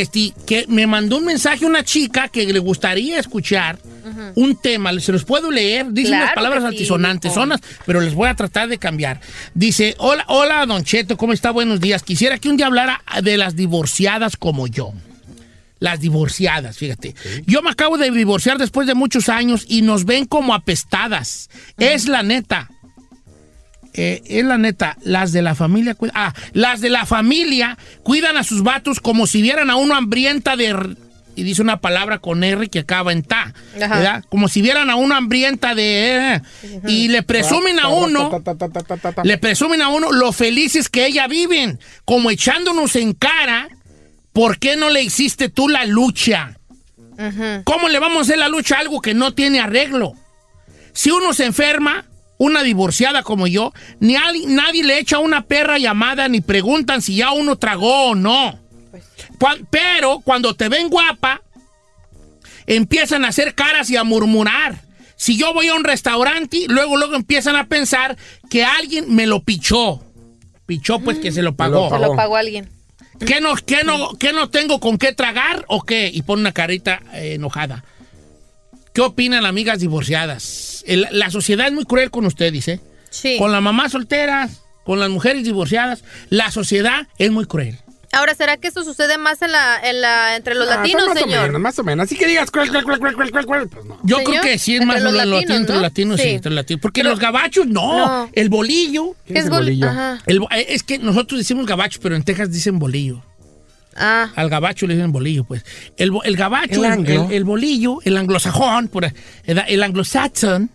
Este, que me mandó un mensaje una chica que le gustaría escuchar un tema. Se los puedo leer. Dicen Claro las palabras sí, altisonantes, sonas, pero les voy a tratar de cambiar. Dice, hola, hola, Don Cheto, ¿cómo está? Buenos días. Quisiera que un día hablara de las divorciadas como yo. Las divorciadas, fíjate. Yo me acabo de divorciar después de muchos años y nos ven como apestadas. Es la neta. Eh, es la neta, las de la familia cuidan. Ah, las de la familia cuidan a sus vatos como si vieran a uno hambrienta de. Y dice una palabra con R que acaba en ta. Ajá. ¿verdad? Como si vieran a uno hambrienta de. eh, y le presumen a uno. Le presumen a uno lo felices que ella viven. Como echándonos en cara. ¿Por qué no le hiciste tú la lucha? ¿Cómo le vamos a hacer la lucha a algo que no tiene arreglo? Si uno se enferma, una divorciada como yo, ni nadie le echa una perra llamada ni preguntan si ya uno tragó o no. Cuan- pero cuando te ven guapa, empiezan a hacer caras y a murmurar. Si yo voy a un restaurante, luego luego empiezan a pensar que alguien me lo pichó. Pichó pues que se lo pagó. Se lo pagó alguien. ¿Qué no, qué no, qué no tengo con qué tragar o qué? Y pone una carita eh, enojada. ¿Qué opinan amigas divorciadas? El- la sociedad es muy cruel con ustedes, ¿eh? Sí. Con las mamás solteras, con las mujeres divorciadas. La sociedad es muy cruel. Ahora, ¿será que esto sucede más en la, en la, entre los Ah, latinos, más o menos, más o menos. Así que digas, cuál, cuál, cuál, cuál, pues no. Yo Señor, creo que sí es entre más los lo- lo- latinos, entre ¿no? latinos, sí, Sí. entre latinos. Porque Pero- los gabachos, no. No. El bolillo. ¿Qué es el bolillo? Ajá. el eh, es que nosotros decimos gabacho, pero en Texas dicen bolillo. Ah, Al gabacho le dicen bolillo, pues. El, el gabacho, El bolillo, el anglosajón, por, ahí, el, el anglo-saxon,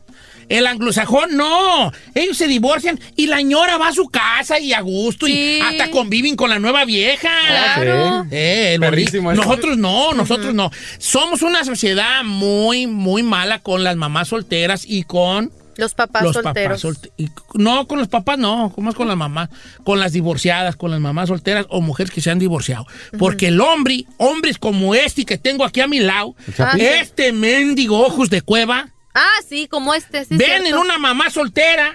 el anglosajón, no. Ellos se divorcian y la ñora va a su casa y a gusto Sí. y hasta conviven con la nueva vieja. claro. Eh. Nosotros no, nosotros no. Somos una sociedad muy, muy mala con las mamás solteras y con Los papás los solteros. papás solte- y- no, con los papás no, ¿cómo es con las mamás? Con las divorciadas, con las mamás solteras o mujeres que se han divorciado. Porque el hombre, hombres como este que tengo aquí a mi lado, este mendigo ojos de cueva, Ah, sí, como este. Sí, ven cierto. en una mamá soltera,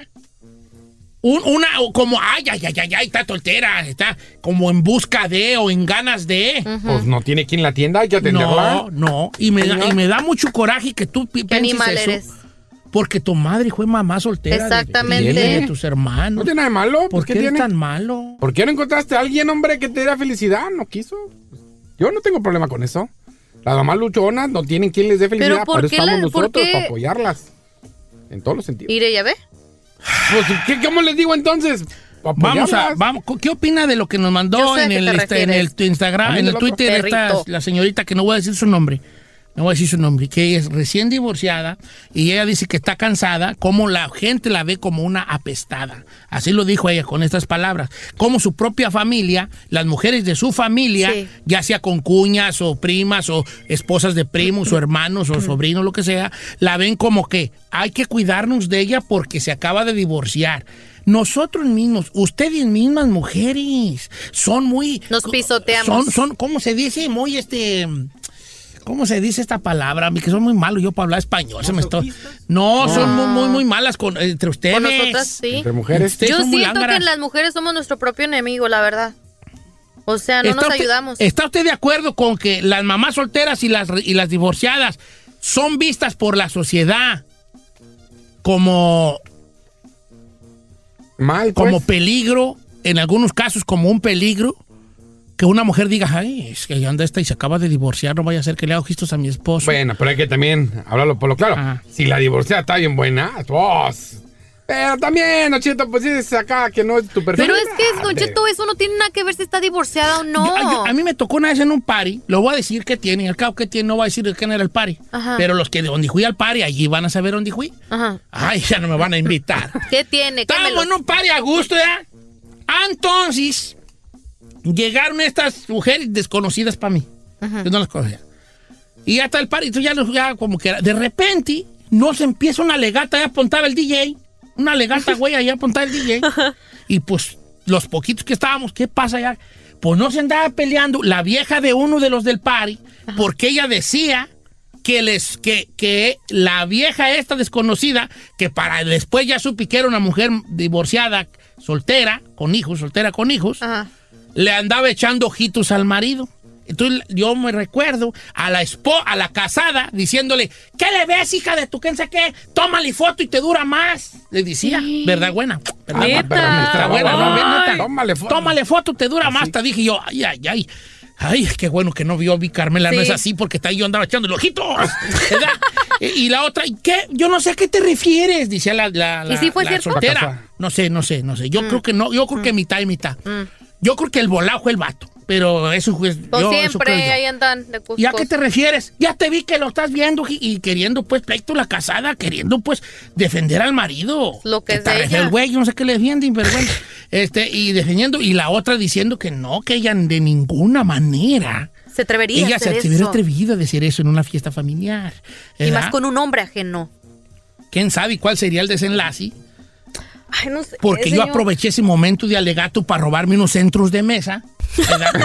un- una, como, ay, ay, ay, ay, ay, está soltera, está como en busca de o en ganas de. Pues no tiene quien la atienda, hay que atenderla. No, no, y me, da, y me da mucho coraje que tú pienses animal eso, eres. Porque tu madre fue mamá soltera de- Exactamente. de, de tus hermanos. No tiene nada de malo. ¿Por qué ¿qué eres tan malo? ¿Por qué no encontraste a alguien, hombre, que te diera felicidad? No quiso. Yo no tengo problema con eso. Las mamás luchonas no tienen quien les dé felicidad. ¿por Por eso estamos la- por nosotros, qué? para apoyarlas. En todos los sentidos. Mire, ya ve. Pues, ¿qué, ¿Cómo les digo entonces? Vamos a, apoyarlas. vamos, ¿qué opina de lo que nos mandó a en el, este, en el Instagram, en el. Twitter, esta, la señorita que no voy a decir su nombre, no voy a decir su nombre, que es recién divorciada y ella dice que está cansada, como la gente la ve como una apestada. Así lo dijo ella con estas palabras. Como su propia familia, las mujeres de su familia, Sí. ya sea con cuñas o primas o esposas de primos o hermanos o sobrinos, lo que sea, la ven como que hay que cuidarnos de ella porque se acaba de divorciar. Nosotros mismos, ustedes mismas mujeres, son muy... Nos pisoteamos. Son, son, ¿cómo se dice? Muy este... ¿Cómo se dice esta palabra? A mí que son muy malos yo para hablar español. Se me está... No, son muy, muy, muy malas con, entre ustedes. Con nosotras sí. Entre mujeres. Ustedes Yo siento que las mujeres somos nuestro propio enemigo, la verdad. O sea, no ¿Está nos usted- ayudamos. ¿Está usted de acuerdo con que las mamás solteras y las, y las divorciadas son vistas por la sociedad como, Mal, pues. como peligro, en algunos casos como un peligro? Que una mujer diga, ay, es que anda esta y se acaba de divorciar, no vaya a ser que le haga ojistos a mi esposo. Bueno, pero hay que también hablarlo por lo claro. Ajá. Si la divorciada está bien buena, pues. Pero también, Don Cheto, pues dices acá que no es tu perfil. Pero es que, Don Hombre. Cheto, eso no tiene nada que ver si está divorciada o no. Yo- yo- a mí me tocó una vez en un party, lo voy a decir que tiene, y al cabo que tiene, no voy a decir de quién era el party. Ajá. Pero los que de donde fui al party, allí van a saber dónde fui. Ajá. Ay, ya no me van a invitar. ¿Qué tiene? Quémelo. en un party a gusto, ¿ya? Entonces, llegaron estas mujeres desconocidas para mí. Yo no las conocía. Y ya está el party, entonces ya, los- ya como que era- de repente nos empieza una legata, ya apuntaba el DJ. Una legata, güey, allá apuntaba el DJ. Y pues los poquitos que estábamos, ¿qué pasa ya? Pues no se andaba peleando la vieja de uno de los del party, porque ella decía que les que, que la vieja esta desconocida, que para después ya supe que era una mujer divorciada, soltera, con hijos, soltera con hijos, Ajá. Le andaba echando ojitos al marido. Entonces yo me recuerdo a la espo, a la casada diciéndole, ¿qué le ves, hija de tu quién sé qué? Tómale foto y te dura más. Le decía, ¿verdad, buena? ¿Verdad, Neta. buena, ¿no? Neta. Tómale foto. Tómale foto, te dura más. Te dije yo, ay, ay, ay. Ay, qué bueno que no vio vi Carmela, no Sí. es así porque está ahí yo andaba echando ojitos. ¿verdad? y, la otra, ¿y ¿qué? Yo no sé a qué te refieres, decía la, la, soltera. No sé, no sé, no sé. Mm. Yo creo que no, yo creo que mitad y mitad. Yo creo que el volado fue el vato, pero eso fue. Pues yo, eso siempre creo yo. ahí andan de ¿Y a qué te refieres? Ya te vi que lo estás viendo y, y queriendo, pues, pleito la casada, queriendo, pues, defender al marido. Lo que es de re feo ella. el güey, yo no sé qué le defienden, pero bueno. este, y defendiendo, y la otra diciendo que no, que ella de ninguna manera. Se atrevería Ella a se hacer hubiera eso. atrevido a decir eso en una fiesta familiar. Y más con un hombre ajeno. ¿Quién sabe cuál sería el desenlace? Ay, no sé. Porque yo aproveché ese momento de alegato para robarme unos centros de mesa.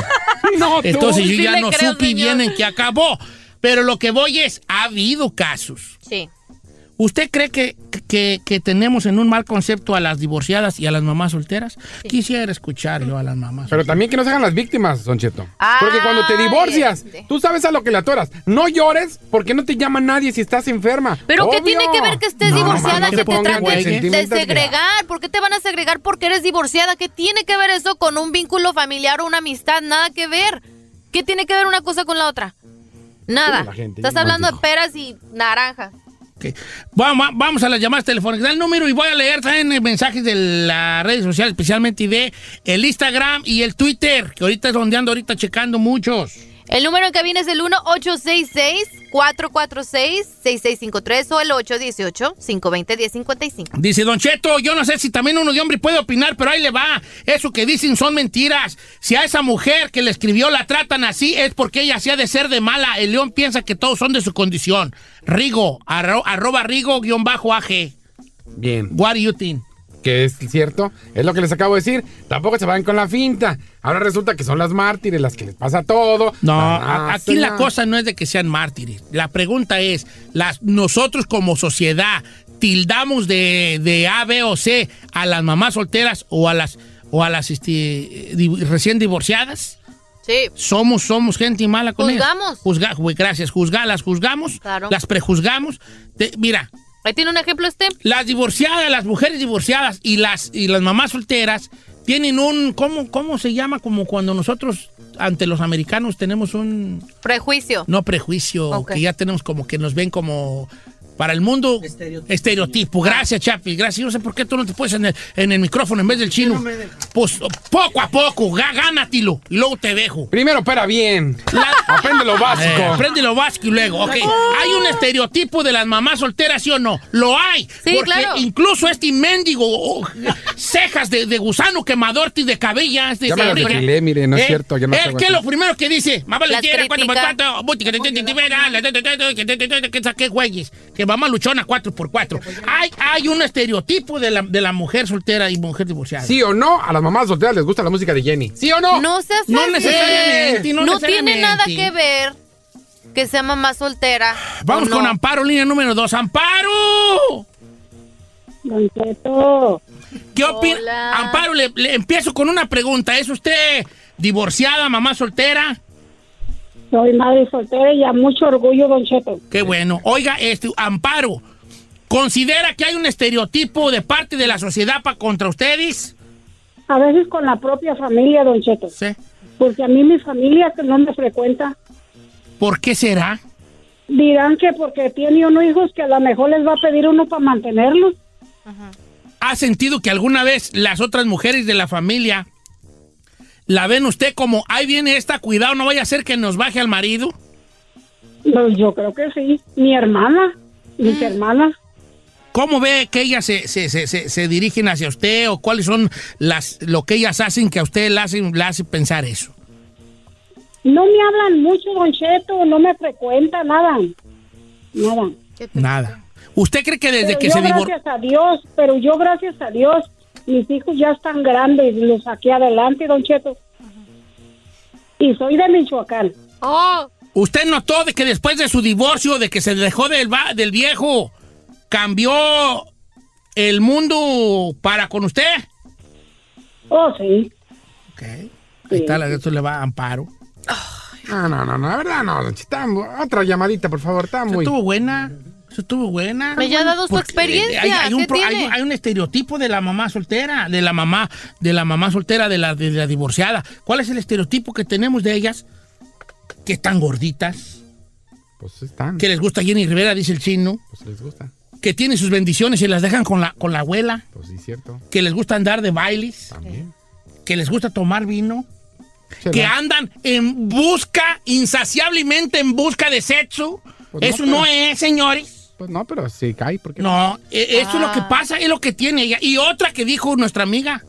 No, tú. Entonces yo Sí ya no creo, supe señor. bien en qué acabó. Pero lo que voy es, ha habido casos. Sí. ¿Usted cree que, que- que tenemos en un mal concepto a las divorciadas y a las mamás solteras? Quisiera escucharlo a las mamás. Pero también que no se hagan las víctimas, Don Cheto. Ay, Porque cuando te divorcias, este. tú sabes a lo que le atoras. No llores porque no te llama nadie si estás enferma. Pero ¿qué Obvio. tiene que ver que estés No, divorciada no que te te traten de segregar? ¿Por qué te van a segregar porque eres divorciada? ¿Qué tiene que ver eso con un vínculo familiar o una amistad? Nada que ver. ¿Qué tiene que ver una cosa con la otra? Nada. la gente, Estás hablando de peras y naranjas. Ok. Vamos, vamos a las llamadas telefónicas. Da el número y voy a leer también eh, mensajes de las redes sociales, especialmente de el Instagram y el Twitter, que ahorita es donde ahorita checando muchos. El número en cabina es el 1-866-446-6653 o el 818-520-1055. Dice Don Cheto, yo no sé si también uno de hombre puede opinar, pero ahí le va. Eso que dicen son mentiras. Si a esa mujer que le escribió la tratan así, es porque ella se ha de ser de mala. El león piensa que todos son de su condición. Rigo, arro- arroba Rigo guion bajo AG. Bien. What do you think? Que es cierto, es lo que les acabo de decir. Tampoco se vayan con la finta. Ahora resulta que son las mártires las que les pasa todo. No, Ah, aquí la cosa no es de que sean mártires. La pregunta es, las, nosotros como sociedad tildamos de, de A, B o C a las mamás solteras o a las, o a las este, di- recién divorciadas. Sí. Somos, somos gente mala con ellas. Juzgamos. Juzga, gracias. Juzga, las juzgamos, Claro. las prejuzgamos. Te- mira, Ahí tiene un ejemplo este. las divorciadas, las mujeres divorciadas y las, y las mamás solteras tienen un, ¿cómo, ¿cómo se llama? Como cuando nosotros ante los americanos tenemos un, Prejuicio. no prejuicio, que ya tenemos como que nos ven como para el mundo estereotipo. Gracias, Chapi, gracias. Yo no sé por qué tú no te puedes en el, en el micrófono en vez del chino. Pues poco a poco, gá- gánatelo y luego te dejo. Primero, opera bien. La- Aprende lo básico. Eh, aprende lo básico y luego, ok. ¿Hay un estereotipo de las mamás solteras, sí o no? Lo hay. Sí, porque claro. incluso este mendigo, oh, cejas de, de gusano quemador y de cabellas. De Ya me mire, no es cierto, ya no Eh, hago ¿Qué es lo primero que dice? Mamá le cuando cuatro, buti, que te- que te- te- te- que saqué güeyes. Que mamá luchona 4x4. Hay, hay un estereotipo de la, de la mujer soltera y mujer divorciada. ¿Sí o no? A las mamás solteras les gusta la música de Jenny. ¿Sí o no? No seas No así. necesariamente, no No tiene nada que ver que sea mamá soltera. Vamos no. con Amparo, línea número 2. ¡Amparo! Don Cheto, ¿Qué opina? Amparo, le, le empiezo con una pregunta. ¿Es usted divorciada, mamá soltera? Soy madre soltera y a mucho orgullo, Don Cheto. Qué bueno. Oiga, este, Amparo, ¿considera que hay un estereotipo de parte de la sociedad para contra ustedes? A veces con la propia familia, Don Cheto. Sí. Porque a mí mi familia que no me frecuenta. ¿Por qué será? Dirán que porque tiene uno hijos que a lo mejor les va a pedir uno para mantenerlos. ¿Ha sentido que alguna vez las otras mujeres de la familia la ven usted como, ahí viene esta, cuidado, no vaya a ser que nos baje al marido? Pues yo creo que sí. Mi hermana, mis hermanas. ¿Cómo ve que ellas se, se, se, se, se dirigen hacia usted o cuáles son las lo que ellas hacen que a usted le hacen, le hace pensar eso? No me hablan mucho, Don Cheto, no me frecuenta nada. Nada. Nada. ¿Usted cree que desde Pero que yo se divorció... gracias a Dios, pero yo gracias a Dios, mis hijos ya están grandes los saqué adelante, Don Cheto. Y soy de Michoacán. Oh, ¿Usted notó de que después de su divorcio, de que se dejó del, va- del viejo, cambió el mundo para con usted? Oh, sí. Ok. Ahí está, la- esto le va a amparo. No, no, no, no, la verdad no, don Chita. Otra llamadita, por favor, está muy... estuvo buena. Eso estuvo buena. Me ya ha dado su Porque, experiencia, eh, Hay, hay un, ¿qué hay- tiene? hay un estereotipo de la mamá soltera, de la mamá, de la mamá soltera, de la, de la divorciada. ¿Cuál es el estereotipo que tenemos de ellas? Que están gorditas, Pues están, que les gusta Jenny Rivera, dice el chino, pues les gusta. que tienen sus bendiciones y las dejan con la, con la abuela, Pues sí, cierto, que les gusta andar de bailes, también. que les gusta tomar vino, que andan en busca, insaciablemente en busca de sexo. Pues no, Eso pero- no es, señores. Pues no, pero sí cae, porque No, e- eso es lo que Ah. pasa, es lo que tiene ella. Y otra que dijo nuestra amiga,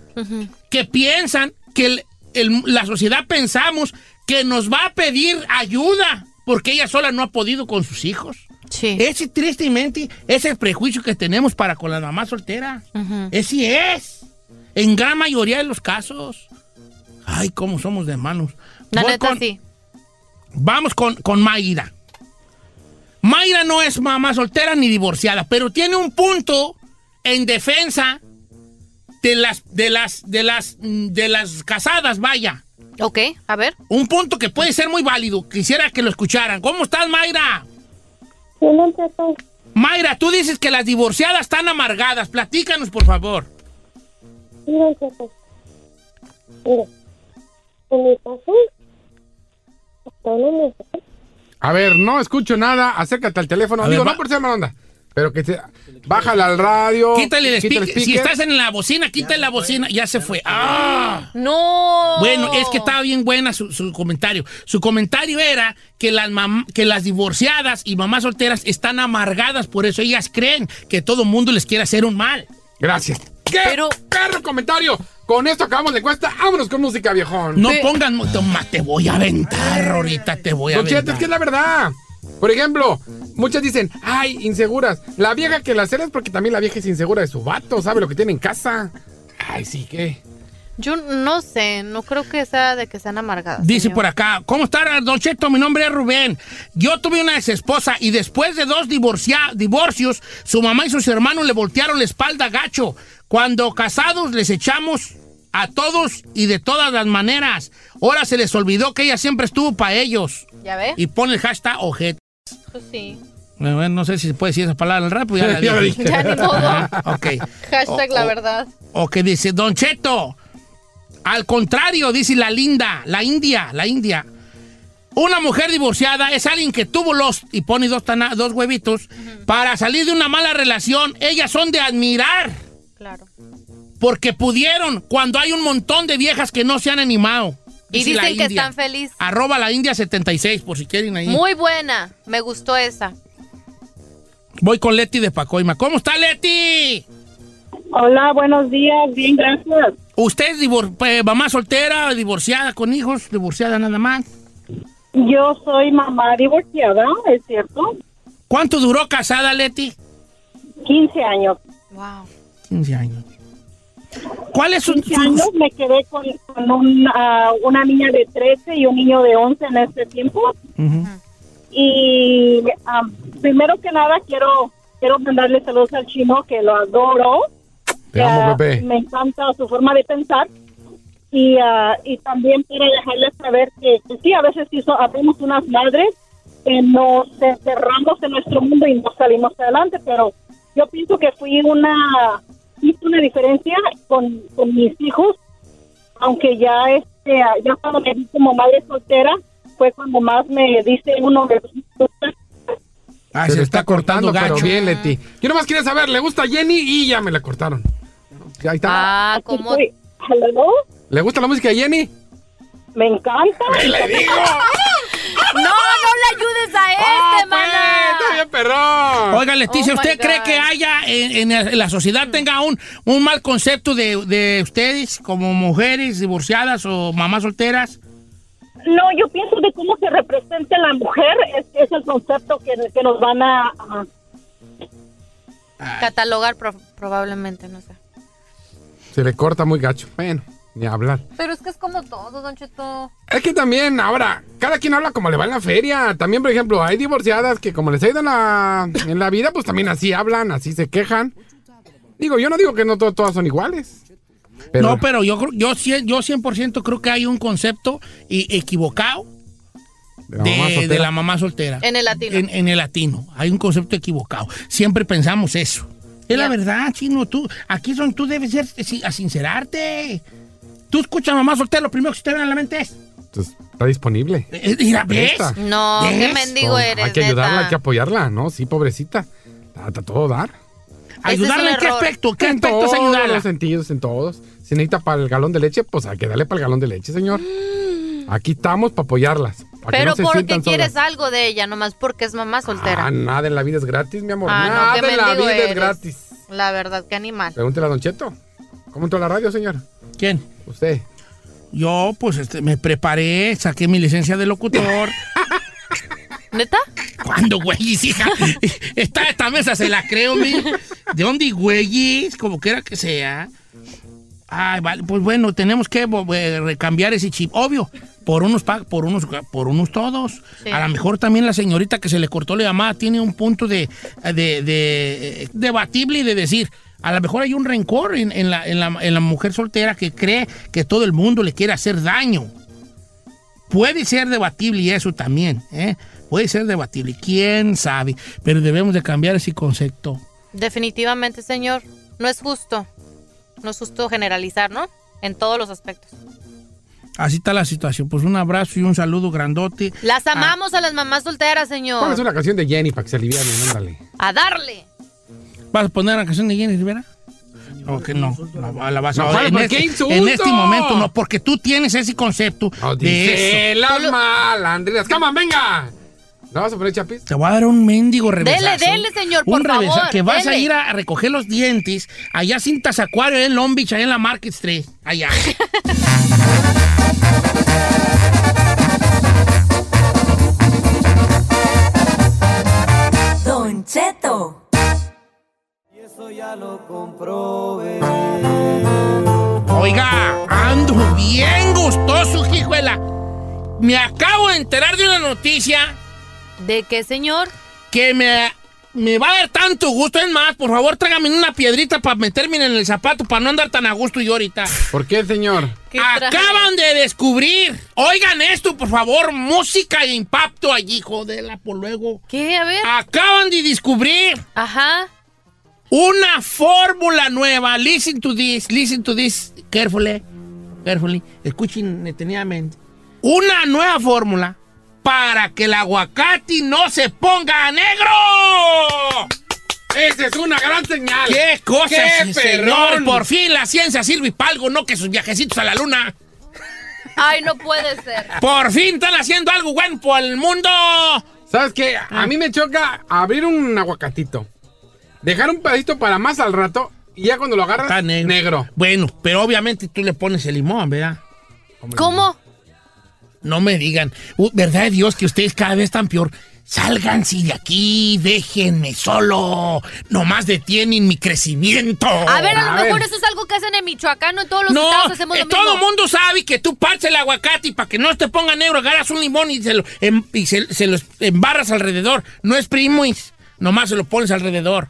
que piensan que el- el- la sociedad pensamos que nos va a pedir ayuda porque ella sola no ha podido con sus hijos. sí. Ese tristemente, ese prejuicio que tenemos para con la mamá soltera. Ujú. Ese es. En gran mayoría de los casos. Ay, cómo somos de manos. La Voy neta, con- sí. Vamos con, con Mayra. Mayra no es mamá soltera ni divorciada, pero tiene un punto en defensa de las, de las, de las, de las casadas, vaya. Ok, a ver. Un punto que puede ser muy válido. Quisiera que lo escucharan. ¿Cómo estás, Mayra? Cheto. Mayra, tú dices que las divorciadas están amargadas. Platícanos, por favor. Cheto. Mire, en mi caso, hasta una mujer A ver, no escucho nada, acércate al teléfono. A Digo, ver, no va- por ser mala onda, pero que te... Bájale al radio. Quítale el quita speaker. Si estás en la bocina, quítale la bocina. Ya se fue. ¡Ah! No. Bueno, es que estaba bien buena su, su comentario. Su comentario era que las, mam- que las divorciadas y mamás solteras están amargadas, por eso ellas creen que todo mundo les quiere hacer un mal. Gracias. ¿Qué Pero- perro comentario? Con esto acabamos la encuesta. Vámonos con música, viejón. No Pe- pongan... Toma, te voy a aventar ahorita, te voy a Don aventar. es que es la verdad. Por ejemplo, muchas dicen, ay, inseguras. La vieja que la cela es porque también la vieja es insegura de su vato, sabe lo que tiene en casa. Ay, sí, ¿qué? Yo no sé, no creo que sea de que sean amargadas. Dice señor. por acá, ¿cómo está, Don Cheto? Mi nombre es Rubén. Yo tuve una ex esposa y después de dos divorcia- divorcios, su mamá y sus hermanos le voltearon la espalda gacho. Cuando casados les echamos a todos y de todas las maneras. Ahora se les olvidó que ella siempre estuvo para ellos. ¿Ya ve? Y pone el hashtag ojete. Pues sí. Bueno, no sé si se puede decir esa palabra al rap, pues ya la Ya dije. ni modo. Ah, ok. Hashtag O- la verdad. O que dice, Don Cheto, al contrario, dice la linda, la india, la india. Una mujer divorciada es alguien que tuvo los, y pone dos, tana- dos huevitos, para salir de una mala relación. Ellas son de admirar, Claro. porque pudieron, cuando hay un montón de viejas que no se han animado. Y dicen que India. están felices. Arroba la India 76, por si quieren ahí. Muy buena. Me gustó esa. Voy con Leti de Pacoima. ¿Cómo está Leti? Hola, buenos días, bien, gracias. ¿Usted es divor- eh, mamá soltera, divorciada con hijos, divorciada nada más? Yo soy mamá divorciada, ¿es cierto? ¿Cuánto duró casada Leti? 15 años. Wow. 15 años. ¿Cuál es su, 15 su- años me quedé con, con un, ah, una niña de 13 y un niño de 11 en este tiempo. Y ah, primero que nada quiero quiero mandarle saludos al chino que lo adoro. Te amo, Pepe. Me encanta su forma de pensar. Y, ah, y también para dejarles saber que, que sí, a veces sí so- unas madres que nos encerramos en nuestro mundo y no salimos adelante, pero yo pienso que fui una, hice una diferencia con, con mis hijos, aunque ya este, ya cuando me vi como madre soltera, fue cuando más me dice uno de los Ah, se, le está cortando, pero bien, Leti. Yo nomás quería saber, ¿le gusta Jenny? Y ya me la cortaron. Ahí está. Ah, ¿cómo? ¿Le gusta la música de Jenny? Me encanta. No, no le ayudes a ¡Ah, este! ¡Está mana. bien, perrón! Oiga, Leticia, Oh, ¿usted cree God. que haya en, en la- la sociedad tenga un, un mal concepto de, de ustedes como mujeres divorciadas o mamás solteras? No, yo pienso de cómo se representa la mujer, es, es el concepto que, que nos van a... a- Catalogar pro- probablemente, no sé. Se le corta muy gacho. Bueno, ni hablar. Pero es que es como todo, Don Cheto. Es que también, ahora, cada quien habla como le va en la feria. También, por ejemplo, hay divorciadas que como les ha ido en la, en la vida, pues también así hablan, así se quejan. Digo, yo no digo que no to- todas son iguales. Pero, No, pero yo, creo- yo, cien- yo 100% creo que hay un concepto y- equivocado de la mamá de, soltera. de la mamá soltera. En el latino. En, en el latino. Hay un concepto equivocado. Siempre pensamos eso. Es la verdad, chino. Tú, aquí son, tú debes ser, si- a sincerarte. Tú escuchas a mamá soltera, lo primero que se te viene a la mente es. Entonces, está disponible. eh, Mira, ¿ves? No, ¿Ves? qué mendigo eres, hay que ayudarla, neta. hay que apoyarla, ¿no? Sí, pobrecita. Está, está todo dar. ¿Ayudarla en qué aspecto? ¿Qué en aspecto es todos ayudarla? los sentidos, en todos. Si necesita para el galón de leche, pues hay que darle para el galón de leche, señor. Aquí estamos para apoyarlas. para que Pero no porque quieres solas. algo de ella, nomás porque es mamá soltera. Ah, nada en la vida es gratis, mi amor. Ah, nada en la vida es gratis. La verdad, qué animal. Pregúntele a Don Cheto. ¿Cómo entró a la radio, señor? ¿Quién? Usted. Yo, pues, este, me preparé, saqué mi licencia de locutor. ¿Neta? ¿Cuándo, güeyes, hija? Esta, esta mesa se la creo, mi. ¿De dónde, güeyes? Como quiera que sea. Ay, vale, pues bueno, tenemos que eh, recambiar ese chip. Obvio, por unos, pa- por unos, por unos todos. Sí. A lo mejor también la señorita que se le cortó la llamada tiene un punto de, de, de, eh, debatible y de decir, a lo mejor hay un rencor en, en la, en, la, en la mujer soltera que cree que todo el mundo le quiere hacer daño. Puede ser debatible y eso también, ¿eh? Puede ser debatible, quién sabe, pero debemos de cambiar ese concepto. Definitivamente, señor. No es justo. No es justo generalizar, ¿no? En todos los aspectos. Así está la situación. Pues un abrazo y un saludo grandote. Las amamos a las mamás solteras, Póngase señor. una canción de Jenny para que se alivianen, ándale. A darle. ¿Vas a poner la canción de Jenny Rivera? No, que no. no, la vas a No, en, ¿por este, insulto? en este momento no, porque tú tienes ese concepto No, de eso. las malandrinas. ¡Cama, venga! ¿No vas a poner chapis? Te voy a dar un mendigo revesazo. dele, señor, por un revesa- favor, Que vas a dele. ir a recoger los dientes allá a Cintas Acuario en Long Beach, allá en la Market Street. Allá. Don Cheto. Oiga, ando bien gustoso, hijuela. Me acabo de enterar de una noticia ¿De qué, señor? que me, me va a dar tanto gusto. Es más, por favor, trágame una piedrita para meterme en el zapato para no andar tan a gusto yo ahorita. ¿Por qué, señor? Acaban de descubrir. Oigan esto, por favor. Música de impacto allí, jodela, por luego. ¿Qué? A ver. Acaban de descubrir Ajá. Una fórmula nueva. Listen to this, listen to this carefully. Carefully. Escuchen detenidamente. Una nueva fórmula para que el aguacate no se ponga negro. ¡Esa es una gran señal! ¡Qué cosa, ¡Qué señor! perrón! Por fin la ciencia sirve para algo, no que sus viajecitos a la luna. Ay, no puede ser. Por fin están haciendo algo bueno por el mundo. ¿Sabes qué? A mí me choca abrir un aguacatito, dejar un pedacito para más al rato y ya cuando lo agarras, Está negro. Bueno, pero obviamente tú le pones el limón, ¿verdad? ¿Cómo? No me digan. Uh, ¿Verdad de Dios que ustedes cada vez están peor? Sálganse de aquí, déjenme solo. Nomás detienen mi crecimiento. A ver, a lo A mejor ver. eso es algo que hacen en Michoacán, no en todos los no, estados hacemos eh, lo mismo. todo el mundo sabe que tú partes el aguacate y para que no te ponga negro, agarras un limón y se lo, em- y se, se lo embarras alrededor. No es primis, nomás se lo pones alrededor.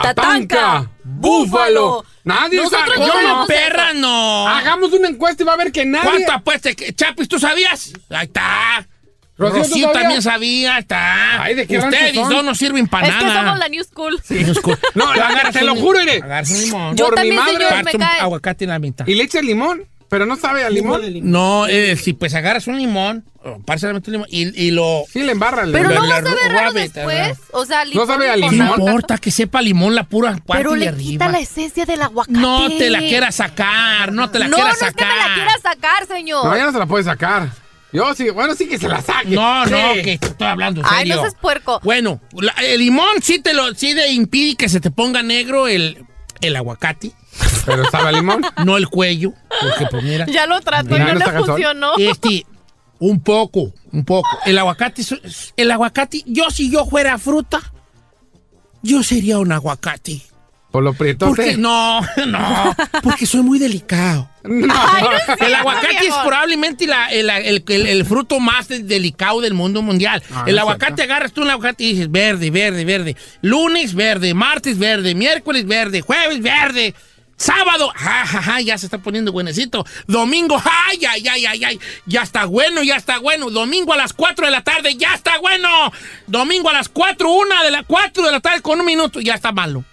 ¡Tatanca! ¡Búfalo! Nadie sabe. no Yo sabemos no. perra, no. Hagamos una encuesta y va a ver que nadie. ¿Cuánto apuesta? Chapis, ¿tú sabías? Ahí está. Rocío, ¿tú Rocío, también sabía, está. Ay, ¿de qué Ustedes dos no sirven para Es que nada. somos la New School. Sí. No, la- te lo juro, Irene. Agarras un limón. Yo Por mi madre, señor, me cae. aguacate en la mitad. Y le echas limón Pero no sabe a limón. No, eh, si pues agarras un limón, o parcialmente un limón, y, y lo... Sí, le embarra el Pero no la va a saber raro rabbit, después. O sea, No sabe a con ¿Qué limón. nata. importa que sepa limón la pura parte Pero de le arriba? quita la esencia del aguacate. No te la quieras sacar, no te la no, quieras no es que sacar. me la quiera sacar, señor. No, ya no se la puede sacar. Yo sí, bueno, sí que se la saque. No, no, que estoy hablando en Ay, serio. no seas puerco. Bueno, la- el limón sí te lo sí te impide que se te ponga negro el, el aguacate, Pero sabe a limón. no el cuello, porque pues mira, Ya lo trató y no no le funcionó. este un poco, un poco. El aguacate el aguacate, yo si yo fuera fruta, yo sería un aguacate. Por lo prietote. Porque no, no, porque soy muy delicado. No. Ay, no es El aguacate es probablemente la- el, el- el- el fruto más de- delicado del mundo mundial. Ah, el aguacate, cierto. agarras tú un aguacate y dices verde, verde, verde. Lunes, verde. Martes, verde. Miércoles, verde. Jueves, verde. Sábado, ja, ja, ja, ya se está poniendo buenecito. Domingo, ay, ay, ay, ay, ay, ya está bueno, ya está bueno. Domingo a las 4 de la tarde, ya está bueno. Domingo a las 4, una de las 4 de la tarde con un minuto, ya está malo.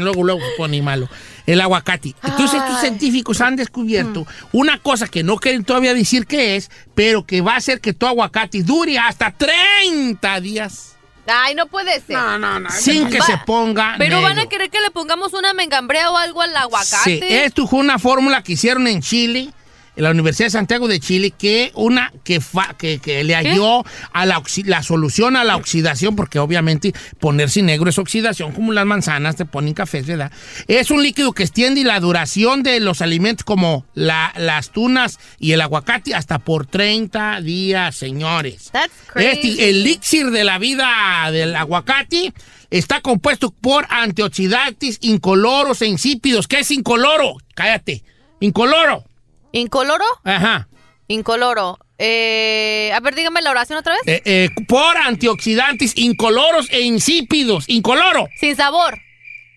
luego, luego se pone malo. El aguacate. Entonces, estos científicos han descubierto una cosa que no quieren todavía decir qué es, pero que va a hacer que tu aguacate dure hasta 30 días Ay, no puede ser. No, no, no. sin que Va- se ponga Pero van a querer que le pongamos una mengambrea o algo al aguacate. Sí, esto fue una fórmula que hicieron en Chile, en la Universidad de Santiago de Chile, que una que, fa- que, que le halló a la, la solución a la oxidación, porque obviamente ponerse negro es oxidación, como las manzanas te ponen café, ¿verdad? Es un líquido que extiende la duración de los alimentos como la- las tunas y el aguacate hasta por 30 días, señores. That's crazy. Este, el elixir de la vida del aguacate está compuesto por antioxidantes incoloros e insípidos. ¿Qué es incoloro? Cállate. Incoloro. ¿Incoloro? Ajá. Incoloro. Eh, a ver, dígame la oración otra vez. Eh, eh, por antioxidantes incoloros e insípidos. Incoloro. Sin sabor.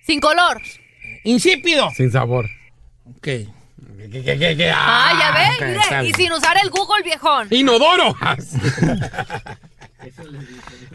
Sin color. Insípido. Sin sabor. Ok. ¿Qué, qué, qué, qué? Ah, ya ve. ok, Mire, está y sin usar el Google, viejón. ¡Inodoro!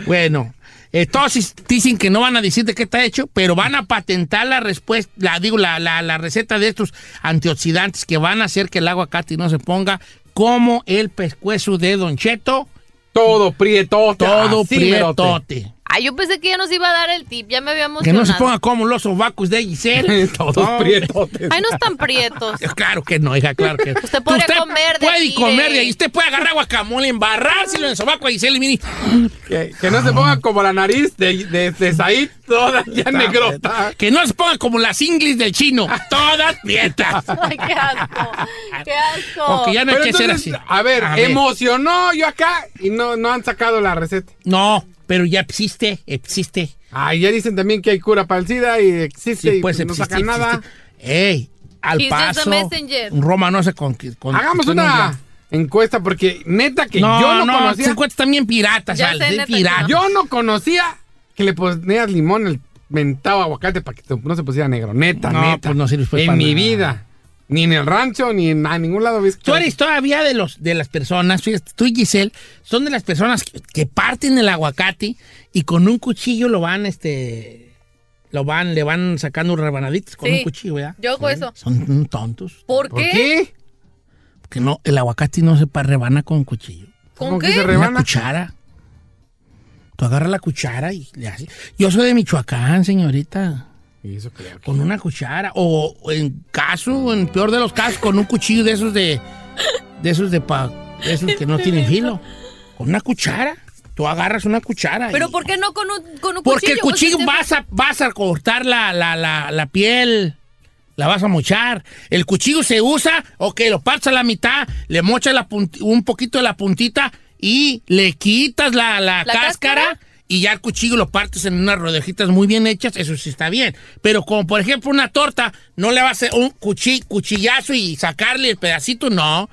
Bueno, entonces dicen que no van a decir de qué está hecho, pero van a patentar la respuesta, la, digo, la, la- la receta de estos antioxidantes que van a hacer que el aguacate no se ponga como el pescuezo de Don Cheto, Todo prietote. todo prietote. Ay, yo pensé que ya nos iba a dar el tip. Ya me había Que emocionado. no se ponga como los sobacos de Giselle. Todos No. prietotes. Ay, no están prietos. Claro que no, hija, claro que no. Usted podría comer de puede aquí, comer de ahí. Usted puede agarrar guacamole, embarrárselo en el sobaco a Giselle y mire. Que, que no se ponga como la nariz de, de, de Said, toda ya negrota. Que no se ponga como las ingles del chino. Todas prietas. Ay, qué asco. Qué asco. Porque ya no hay Pero que ser así. a ver, emocionó yo acá y no, no han sacado la receta. No, pero ya existe, existe. Ah, ya dicen también que hay cura para el SIDA y existe Sí, y pues no existe, sacan nada. Ey, al He's paso. messenger. Roma no se con, con- Hagamos con- una encuesta porque neta que No, yo no, no, conocía. se encuentran también piratas, Ya sé, pirata. no. Yo no conocía que le ponías limón al mentado aguacate para que no se pusiera negro. Neta, No, neta. pues no sirve pues en mi nada. vida. Ni en el rancho, ni en a ningún lado. ¿ves? Tú eres todavía de los de las personas, fíjate, tú y Giselle, son de las personas que, que parten el aguacate y con un cuchillo lo van, este, lo van, le van sacando rebanaditas con Sí. un cuchillo, ¿verdad? Yo hago eso. Son tontos. ¿Por ¿Por qué? qué? Que no, el aguacate no se rebana con cuchillo. ¿Con ¿Cómo que qué? se Una cuchara. Tú agarras la cuchara y le haces. Yo soy de Michoacán, señorita. Y eso creo que- Con una cuchara. O, en caso, en peor de los casos, con un cuchillo de esos de. De esos de pa. De esos que no tienen filo. Con una cuchara. Tú agarras una cuchara. ¿Pero y- por qué no con un, con un Porque el cuchillo? cuchillo O sea, vas a, vas a cortar la, la, la, la piel. La vas a mochar. El cuchillo se usa, ok, lo partes a la mitad, le mochas la un poquito de la puntita y le quitas la, la ¿La cáscara, cáscara? Y ya el cuchillo lo partes en unas rodejitas muy bien hechas, eso sí está bien. Pero como por ejemplo una torta, no le vas a hacer un cuchi- cuchillazo y sacarle el pedacito, no.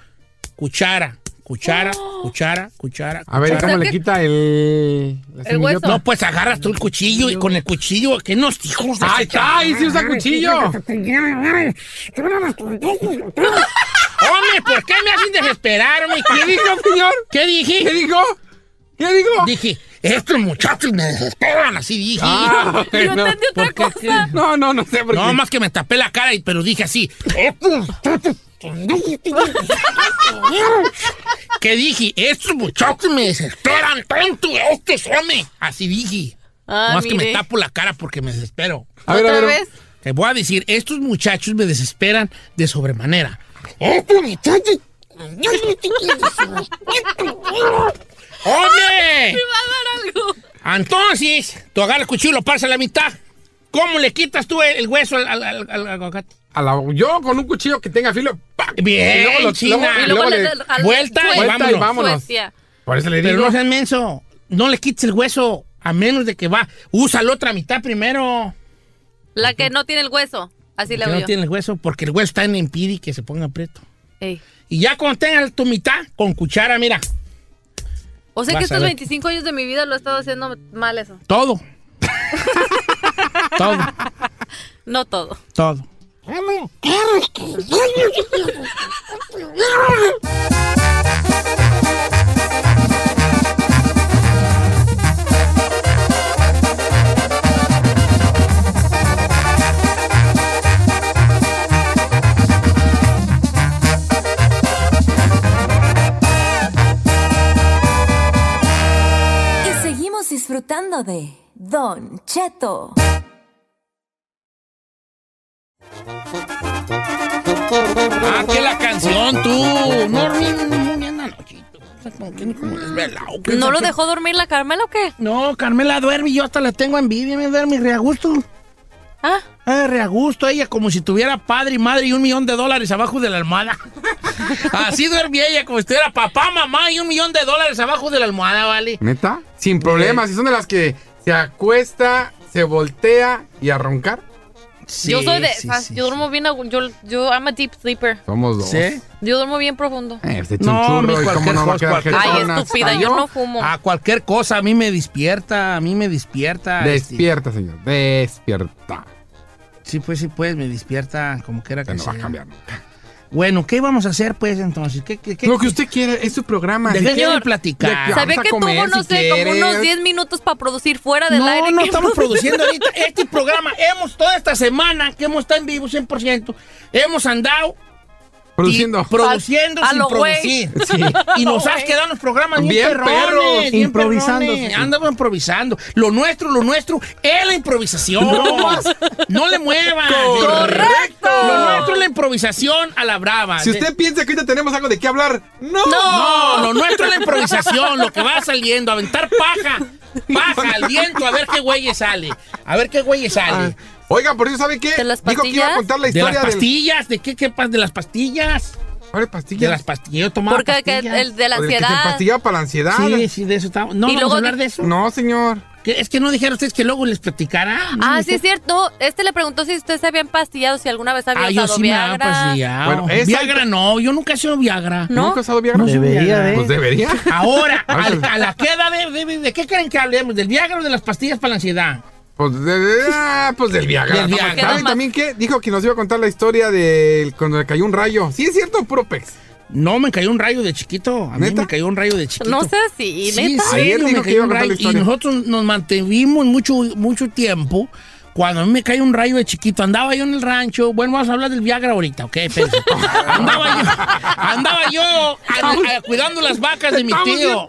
Cuchara, cuchara, cuchara, cuchara. A ver, ¿y cuchara. ¿cómo le quita el... hueso. No, pues agarras tú el cuchillo y con el cuchillo, que nos hijos de- ¡Ahí está! ¡Ahí sí usa cuchillo! Hombre, ¿por qué me hacen desesperarme? ¿Qué dijo, señor? ¿Qué dije? ¿Qué dijo? ¿Qué dijo? Dije, estos muchachos me desesperan, así dije. Ah, Yo no. entendí otra cosa. No, no, no sé por qué. No, más que me tapé la cara, y, pero dije así. "Estos muchachos- ¿Qué dije? Estos muchachos me desesperan tanto, estos hombres. Así dije. Ah, más que me tapo la cara porque me desespero. A ver, a ¿Otra ver. vez? Te voy a decir, estos muchachos me desesperan de sobremanera. Estos muchachos. ¡Hombre! Entonces, tú agarras el cuchillo y lo pasas a la mitad. ¿Cómo le quitas tú el, el hueso al, al- al- al aguacate? A la- yo con un cuchillo que tenga filo. ¡pac! Bien, Y luego lo- China. luego- Y luego le, Vuelta y. Vuelta y vámonos. Suecia. Por eso le Pero digo. no seas menso. No le quites el hueso a menos de que va. Usa la otra mitad primero. La que no tiene el hueso. Así le hago no yo. tiene el hueso porque el hueso está en impide que se ponga preto. Ey. Y ya cuando tengas tu mitad, con cuchara, mira, O sea Vas que estos ver. 25 años de mi vida lo he estado haciendo mal eso. todo. todo, No todo. todo. Disfrutando de Don Cheto. Ah, que la canción, tú. No dormí muy bien anochito. Como que ni como desvelado. ¿Qué ¿No lo dejó dormir la Carmela o qué? No, Carmela duerme y yo hasta la tengo envidia. Me duerme re a gusto. Ah, Ah, re a gusto ella, como si tuviera padre y madre y un millón de dólares abajo de la almohada. Así duerme ella, como si tuviera papá, mamá y un millón de dólares abajo de la almohada, ¿vale? ¿Neta? Sin problemas. Y son de las que se acuesta, se voltea y a roncar. Sí, yo soy de sí, yo duermo bien. a- Yo, yo, I'm a deep sleeper. Somos dos. ¿Sí? Yo duermo bien profundo. Eh, No, mi cualquier no cosa, cualquier- Ay, estúpida, ¿Ah, yo no fumo. A cualquier cosa a mí me despierta, a mí me despierta. este, Despierta, señor. Despierta. Sí, pues sí, pues, me despierta como que era Que que no va a cambiar. Bueno, ¿qué vamos a hacer, pues, entonces? ¿Qué, qué, qué- Lo que usted quiere es su programa. ¿De Si qué platicar? de- ¿Sabía vamos a que comer tuvo, no si sé, como unos 10 minutos para producir fuera del no, aire? no ¿Qué estamos produciendo ahorita. Este programa, hemos, toda esta semana que hemos estado en vivo 100%, hemos andado Produciendo. y produciendo A sin. Y nos has quedado los programas bien, Bien perrones, perros. bien Improvisando, perrones. sí. Andamos improvisando. Lo nuestro, lo nuestro es la improvisación. No, le muevas. ¡Correcto! Lo nuestro es la improvisación a la brava. Si usted piensa que ahorita tenemos algo de qué hablar, no. No, lo nuestro es la improvisación, lo que va saliendo, aventar paja, paja al viento, a ver qué güey sale. A ver qué güey sale. Ah, Oiga, por eso, ¿sabe qué? ¿De las Dijo que iba a pastillas? contar la De las historia del... pastillas, ¿de qué, qué pas- De las pastillas. ¿Cuál De pastillas? las pastillas. Yo tomaba Porque que pastillas. el de la que se ansiedad. pastilla para la ansiedad. Sí, sí, de eso estaba. No, Y vamos luego a hablar de eso. No, señor. Es que no dijeron ustedes que luego les platicara. Ah, sí, es cierto. Este le preguntó si usted se había empastillado, si alguna vez había Ah, yo usado sí me hago Viagra. pastillado. Bueno, esa- Viagra no, yo nunca he sido Viagra. ¿No? ¿Nunca has usado Viagra? No soy Debería Viagra. de. Pues debería. Ahora, Ah, sí. a, la queda de, de, de qué creen que hablemos? ¿Del Viagra o de las pastillas para la ansiedad? Pues, de- de- ah, pues del Viagra. Del Viagra. ¿Sabe Queda más- también qué? Dijo que nos iba a contar la historia de cuando le cayó un rayo. Sí, es cierto, puro pex. No, me cayó un rayo de chiquito. A mí ¿Neta? me cayó un rayo de chiquito. No sé si, Sí, neta. sí, Ayer me dijo que cayó iba a contar la. Y nosotros nos mantuvimos mucho, mucho tiempo. Cuando a mí me cae un rayo de chiquito, andaba yo en el rancho. Bueno, vamos a hablar del Viagra ahorita, ¿ok? Espérense. andaba yo, andaba yo a- a- cuidando las vacas de mi tío.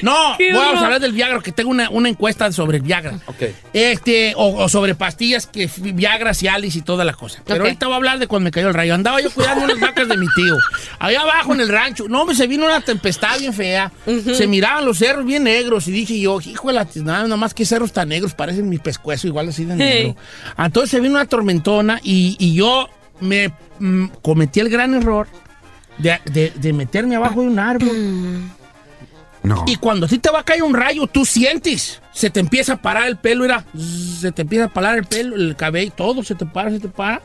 No, vamos a hablar del Viagra, que tengo una, una encuesta sobre el Viagra. Ok. Este, o, o sobre pastillas, que Viagra, Cialis y toda la cosa. Pero ahorita voy a hablar de cuando me cayó el rayo. Andaba yo cuidando unas vacas de mi tío. Allá abajo en el rancho. No, me se vino una tempestad bien fea. Se miraban los cerros bien negros. Y dije yo, hijo de la tiznada, nada más que cerros tan negros, parecen mi pescuezo, igual así de negro. Entonces se vino una tormentona y, y yo me mm, cometí el gran error de, de- de meterme abajo de un árbol. No. Y cuando a ti te va a caer un rayo, tú sientes. Se te empieza a parar el pelo, era. Se te empieza a parar el pelo, el cabello, todo se te para, se te para.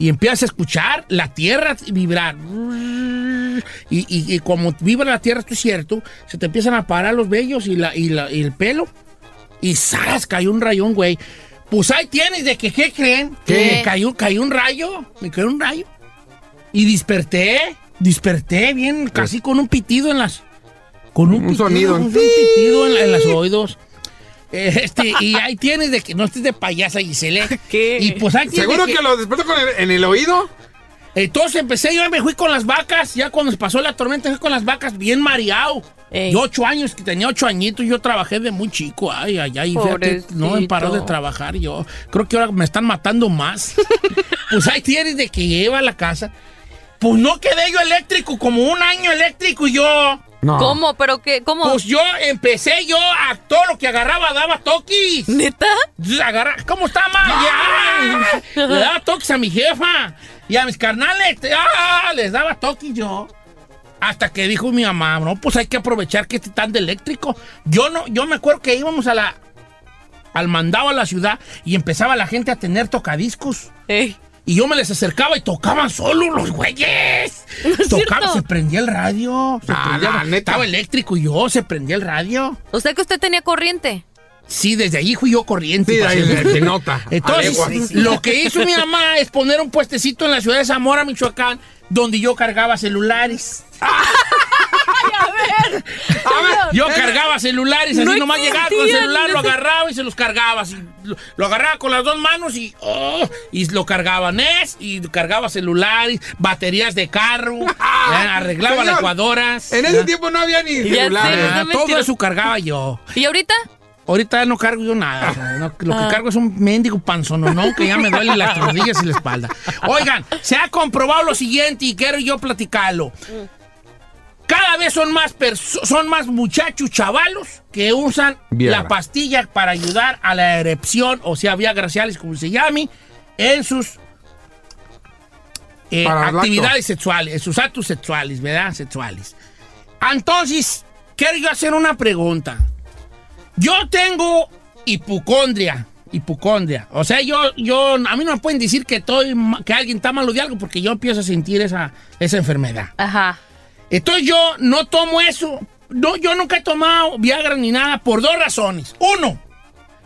Y empiezas a escuchar la tierra vibrar. Y, y- y como vibra la tierra, esto es cierto, se te empiezan a parar los vellos y, la, y, la- y el pelo. Y ¡zas! Cayó un rayón, güey. Pues ahí tienes, de que, ¿qué creen? Que me cayó, cayó un rayo. Me cayó un rayo. Y desperté, desperté bien, casi con un pitido en las. con un, Un sonido. Un pitido en, en los oídos. Eh, Este, y ahí tienes de que no estés de payasa, Giselle. ¿Qué? Y pues ahí ¿Seguro de que lo despertó con el- en el oído? Entonces empecé, yo me fui con las vacas, ya cuando se pasó la tormenta, fui con las vacas bien mareado. Ey. Yo ocho años, que tenía ocho añitos, yo trabajé de muy chico, ay, ay, ay, fíjate, no he parado de trabajar yo. Creo que ahora me están matando más. pues ahí tienes de que lleva a la casa. Pues no quedé yo eléctrico, como un año eléctrico y yo. No. ¿Cómo? ¿Pero qué? ¿Cómo? Pues yo empecé yo a todo lo que agarraba daba toquis. ¿Neta? Agarra, ¿Cómo está, ma? Ya. Le daba toques a mi jefa y a mis carnales. ah, les daba toques yo. Hasta que dijo mi mamá, no, pues hay que aprovechar que este tan de eléctrico. Yo no, yo me acuerdo que íbamos a la al mandado a la ciudad y empezaba la gente a tener tocadiscos. Ey. Y yo me les acercaba y tocaban solo los güeyes. es Tocaban, se prendía el radio. Se Ah, prendía el- la neta. Estaba eléctrico y yo, se prendía el radio. O sea que usted tenía corriente. Sí, desde allí fui yo corriente. Sí, ahí se nota. Entonces, A lo que hizo mi mamá es poner un puestecito en la ciudad de Zamora, Michoacán, donde yo cargaba celulares. Yo cargaba celulares, así No nomás llegaba con el celular, lo agarraba y se los cargaba. así, lo, lo agarraba con las dos manos y, oh, y lo cargaba NES y cargaba celulares, baterías de carro, arreglaba Señor, licuadoras. En ese tiempo no había ni celulares. no todo eso cargaba yo. ¿Y ahorita? Ahorita no cargo yo nada. o sea, no, lo Ah. que cargo es un mendigo panzononón que ya me duele las rodillas y la espalda. Oigan, se ha comprobado lo siguiente y quiero yo platicarlo. Cada vez son más, son más muchachos chavalos que usan Viagra. la pastilla para ayudar a la erección, o sea, vía graciales, como se llame, en sus eh, actividades sexuales, en sus actos sexuales, ¿verdad? Sexuales. Entonces, quiero yo hacer una pregunta. Yo tengo hipocondria. Hipocondria. O sea, yo, yo, a mí no me pueden decir que, estoy, que alguien está malo de algo porque yo empiezo a sentir esa, esa enfermedad. Ajá. Entonces yo no tomo eso. No, yo nunca he tomado Viagra ni nada por dos razones. Uno,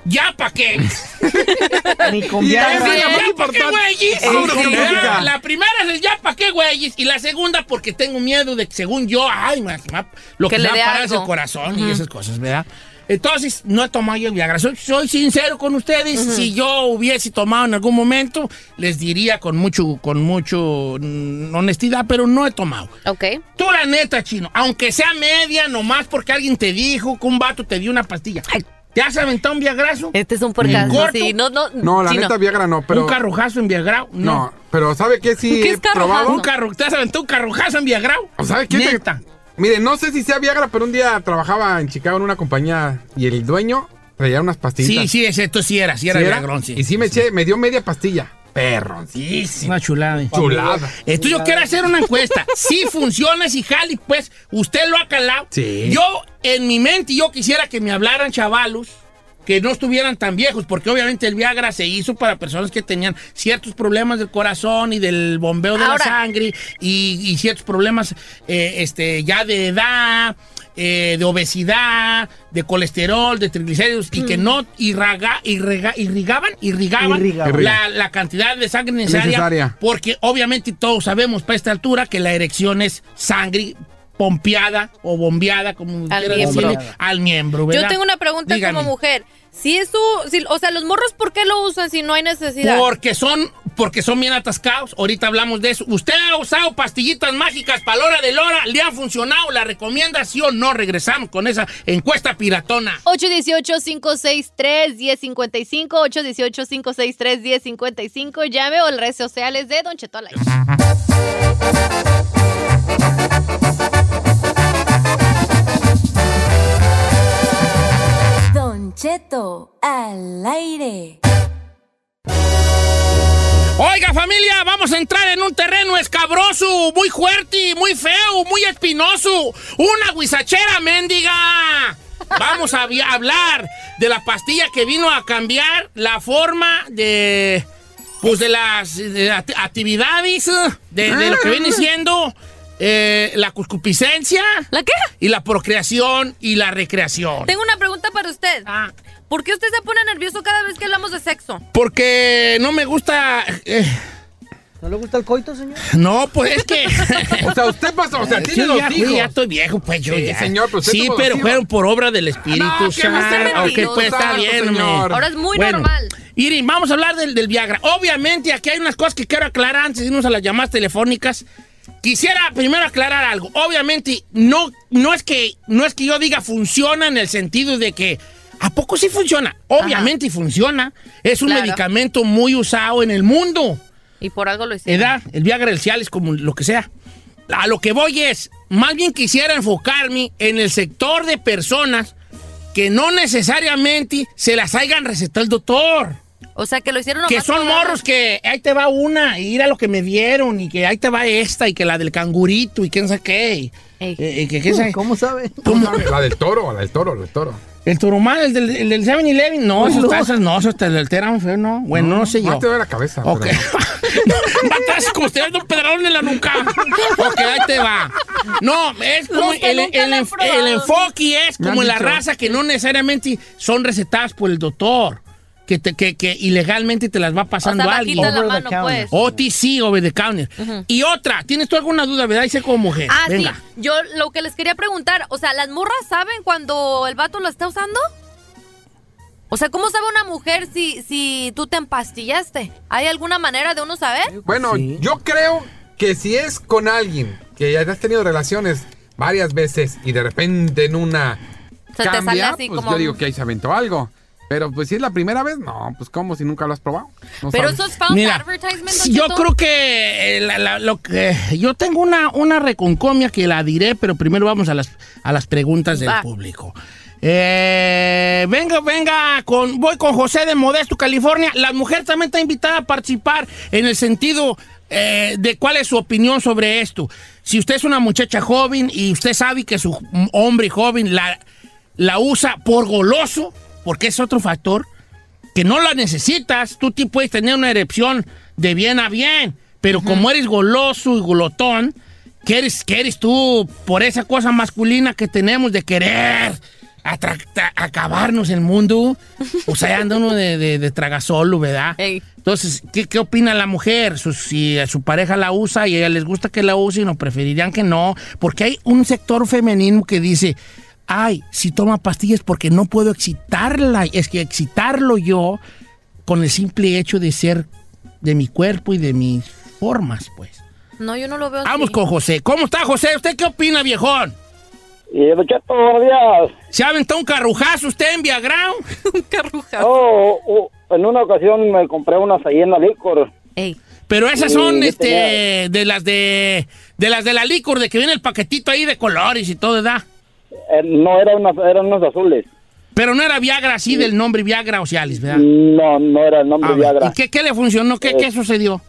¿ya para qué? Ni con Viagra. la ¿Ya más pa' primera es el ya pa' qué, güeyes. Y la segunda porque tengo miedo de que según yo, ay, lo que, Que me le va dé a parar es el algo. corazón y esas cosas, ¿verdad? Entonces, no he tomado yo Viagra. Soy, soy sincero con ustedes. Si yo hubiese tomado en algún momento, les diría con mucho, con mucho mm, honestidad, pero no he tomado. Ok. Tú, la neta, chino, aunque sea media, nomás porque alguien te dijo que un vato te dio una pastilla. ¿Te has aventado un viagrazo? Este es un porcazo. corto. Sí, no, no. No, la sí, neta Viagra no, pero... ¿Un carrujazo en Viagrao? No, No. pero ¿sabe qué sí ¿Qué he es carrujazo? probado? ¿Un carro, ¿Te has aventado un carrujazo en Viagrao? ¿Sabe qué? te- Neta. Mire, no sé si sea Viagra, pero un día trabajaba en Chicago en una compañía y el dueño traía unas pastillitas. Sí, sí, esto sí era, sí era ¿Sí era? Viagrón, sí. Y sí me eché, me dio media pastilla. Perro, sí, sí. Una chulada. eh. Chulada. Esto yo quiero hacer una encuesta. Si funciona, si jali, pues usted lo ha calado. Sí. Yo, en mi mente, yo quisiera que me hablaran chavalos que no estuvieran tan viejos, porque obviamente el Viagra se hizo para personas que tenían ciertos problemas del corazón y del bombeo de Ahora. la sangre y, y ciertos problemas eh, este, ya de edad, eh, de obesidad, de colesterol, de triglicéridos y que no irraga, irrega- irrigaban, irrigaban Irrigaban. la, la cantidad de sangre necesaria, Necesaria. porque obviamente todos sabemos para esta altura que la erección es sangre pompeada o bombeada, como Al miembro. decirle, al miembro. ¿verdad? Yo tengo una pregunta Dígame. como mujer. Si eso, si, o sea, los morros, ¿por qué lo usan si no hay necesidad? Porque son, porque son bien atascados. Ahorita hablamos de eso. ¿Usted ha usado pastillitas mágicas para la hora de la hora? ¿Le han funcionado? ¿La recomienda sí o no? Regresamos con esa encuesta piratona. 818-563-1055, 818-563-1055, llame o las redes sociales de Don Cheto al al aire. Oiga familia, vamos a entrar en un terreno escabroso, muy fuerte, muy feo, muy espinoso. Una guisachera mendiga. Vamos a hablar de la pastilla que vino a cambiar la forma de, pues de las de act- actividades, de, de lo que viene siendo eh, la concupiscencia ¿La qué? y la procreación y la recreación. Tengo una pregunta para usted. Ah, ¿Por qué usted se pone nervioso cada vez que hablamos de sexo? porque no me gusta... eh, ¿No le gusta el coito, señor? No, pues es que... O sea, usted pasó, o sea, tiene ya, hijos. fui, ya estoy viejo, pues yo Sí, ya. señor, pero Sí, pero hijos. fueron por obra del Espíritu No, que no esté Santo. Pues está bien, señor. Ahora es muy Bueno, normal. Iri, vamos a hablar del, del Viagra. Obviamente, aquí hay unas cosas que quiero aclarar antes de irnos a las llamadas telefónicas. Quisiera primero aclarar algo. Obviamente, no, no, es que, no es que yo diga funciona en el sentido de que. ¿A poco sí funciona? Obviamente funciona. Es un Claro. medicamento muy usado en el mundo. Y por algo lo hicieron. Edad, el Viagra, el Cialis, como lo que sea. A lo que voy es, más bien quisiera enfocarme en el sector de personas que no necesariamente se las hayan recetado el doctor. O sea, que lo hicieron Que son morros que ahí te va una, y mira lo que me dieron, y que ahí te va esta, y que la del cangurito, y quién sabe qué. y- Ey. y que quién sabe- ¿Cómo sabe? ¿Cómo? La del toro, la del toro, la del toro. El turumán, el del, el del 7-Eleven, no, esos tazas no, esos te alteran feo, no. Bueno, no, sé yo. Te duele la cabeza. Ok. como si te dando un pedradón en la nuca. Ok, ahí te va. No, es como el, el el enfoque es como la raza que no necesariamente son recetadas por el doctor. Que, te, que, que ilegalmente te las va O pasando sea, alguien. la Over the mano, pues. OTC, over the counter. Y otra, ¿tienes tú alguna duda, verdad? Dice como mujer. Ah, Venga. sí. Yo lo que les quería preguntar, o sea, ¿las morras saben cuando el vato lo está usando? O sea, ¿cómo sabe una mujer si, si tú te empastillaste? ¿Hay alguna manera de uno saber? Bueno, Sí. yo creo que si es con alguien que ya has tenido relaciones varias veces y de repente en una Se te cambia, sale así pues como- yo digo que ahí se aventó algo. Pero pues si es la primera vez, no, pues como si nunca lo has probado. No Pero sabes. eso es false Mira, advertisement, sí, Don yo Cheto. creo que, eh, la- la- lo que yo tengo una, una reconcomia que la diré, pero primero vamos a las, a las preguntas del Va. público. Eh, venga, venga, con, voy con José de Modesto, California. La mujer también está invitada a participar en el sentido eh, de cuál es su opinión sobre esto. Si usted es una muchacha joven y usted sabe que su hombre joven la, la usa por goloso, porque es otro factor, que no la necesitas, tú ti puedes tener una erección de bien a bien, pero como eres goloso y glotón, que eres, que eres tú por esa cosa masculina que tenemos de querer acabarnos el mundo, o sea, anda uno de, de, de tragasolo, ¿verdad? Ey. Entonces, ¿qué, qué opina la mujer? Su- si a su pareja la usa y a ella les gusta que la use, no preferirían que no, porque hay un sector femenino que dice, ay, si toma pastillas porque no puedo excitarla, es que excitarlo yo con el simple hecho de ser de mi cuerpo y de mis formas, pues. No, yo no lo veo Vamos así. con José. ¿Cómo está José? ¿Usted qué opina, viejón? Y Don Cheto, buenos días. ¿Se ha aventado un carrujazo usted en Viagrao? Un carruja. Oh, oh, en una ocasión me compré unas ahí en la licor. Ey. Pero esas son este tenía- de las de de las de la licor, de que viene el paquetito ahí de colores y todo, ¿verdad? Eh, no, eran unas, eran unos azules. Pero no era Viagra así del nombre Viagra o Cialis, ¿verdad? No, no era el nombre Ah, Viagra. ¿Y qué, qué le funcionó? ¿Qué, qué sucedió?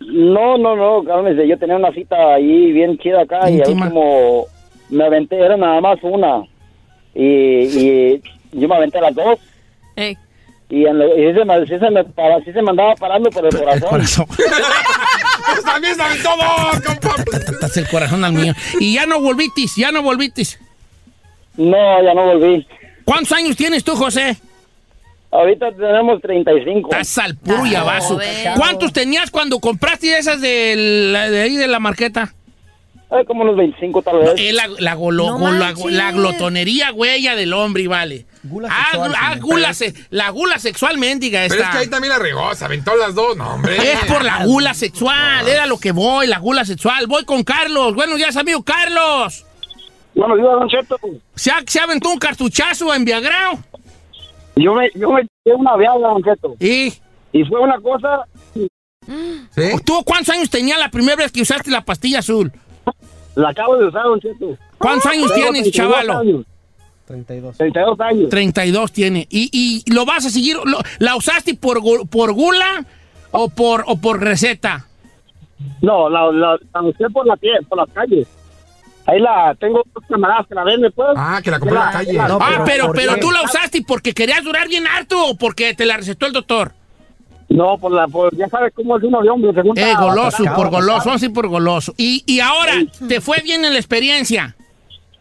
No, no, no, cálmese, yo tenía una cita ahí bien chida acá y Íntima. al último me aventé, era nada más una. Y, y yo me aventé las dos. Ey. Y, en lo- y sí, se me, sí, se me, para- sí se me andaba parando por el corazón. corazón. Pues también se aventó dos, compa. Estás el corazón al mío. Y ya no volvitis, ya no volvitis. No, ya no volví. ¿Cuántos años tienes tú, José? Ahorita tenemos 35. Estás al puro y Ah, abajo. ¿Cuántos tenías cuando compraste esas de, la- de ahí de la marqueta? Eh, como unos 25 tal vez. Es la, la, golo- No golo- la, glotonería huella del hombre, y vale. Gula Ah, sexual, ah, gula se- la gula sexual mendiga Pero es que ahí también la regó, se aventó las dos, no, hombre. Es por la gula sexual, era lo que voy, la gula sexual. Voy con Carlos. Buenos días, amigo Carlos. Buenos días, Don Cheto. ¿Se, ha- se aventó un cartuchazo en Viagrao? Yo me, yo me eché una viada, Don Cheto. ¿Y Y fue una cosa, ¿Sí? tú cuántos años tenía la primera vez que usaste la pastilla azul? la acabo de usar, Don Cheto. ¿Cuántos años Tengo tienes, 32 chavalo? años, 32. 32 años. 32 tiene. ¿Y, y lo vas a seguir? lo- ¿La usaste por, por gula o por, o por receta? No, la, la, la usé por la pie, por las calles. Ahí la tengo dos camaradas que la venden, pues. Ah, que la compró en la calle. No, ah, pero pero, tú la usaste porque querías durar bien harto o porque te la recetó el doctor. No, por la, por, ya sabes cómo es uno de hombre. según Eh, goloso, por goloso, acaba. sí, por goloso. Y, y ahora, ¿te fue bien en la experiencia?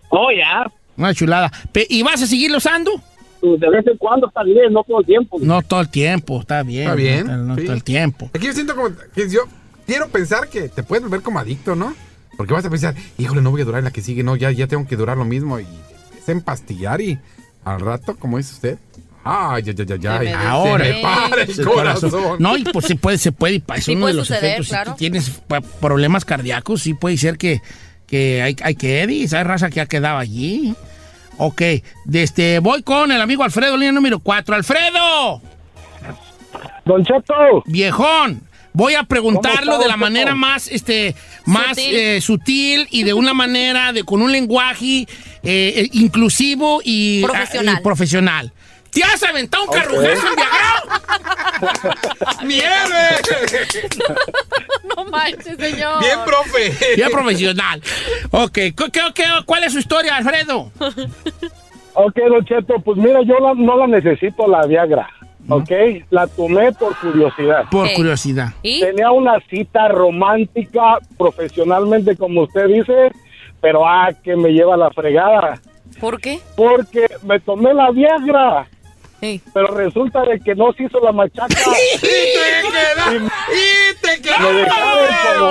Oh, ya. Una chulada. ¿Y vas a seguirlo usando? Pues de vez en cuando está bien, no todo el tiempo. No todo el tiempo, está bien. Está bien, No sí. todo el tiempo. Aquí yo siento como que yo quiero pensar que te puedes volver como adicto, ¿no? Porque vas a pensar, híjole, no voy a durar en la que sigue, no, ya, ya tengo que durar lo mismo. Y es empastillar y al rato, como dice usted, ay, ya, ya, ya, ya. Me Ahora. se me para el corazón. No, y pues se puede, se puede, es Sí uno puede de los suceder, efectos. claro. Si tú tienes problemas cardíacos, sí puede ser que, que hay, hay que ir, esa raza que ha quedado allí. Ok, de este, voy con el amigo Alfredo, línea número 4. ¡Alfredo! Don Cheto, Viejón, voy a preguntarlo ¿Cómo está, de la manera más, este, más Sutil. eh, sutil y de una manera, de con un lenguaje eh, eh, inclusivo y Profesional. ah, y profesional. ¿Te has aventado un carrujazo en Viagra? ¡Nieve! No manches, señor. Bien, profe. Bien profesional. Ok, ¿qué- qué- qué- cuál es su historia, Alfredo? ok, Don Cheto, pues mira, yo la- no la necesito la Viagra, ok, la tomé por curiosidad. Por curiosidad. ¿Y? Tenía una cita romántica profesionalmente, como usted dice, pero ah, que me lleva la fregada, ¿Por qué? porque me tomé la Viagra, Pero resulta de que no se hizo la machaca. ¡Y te queda! ¡Y te queda!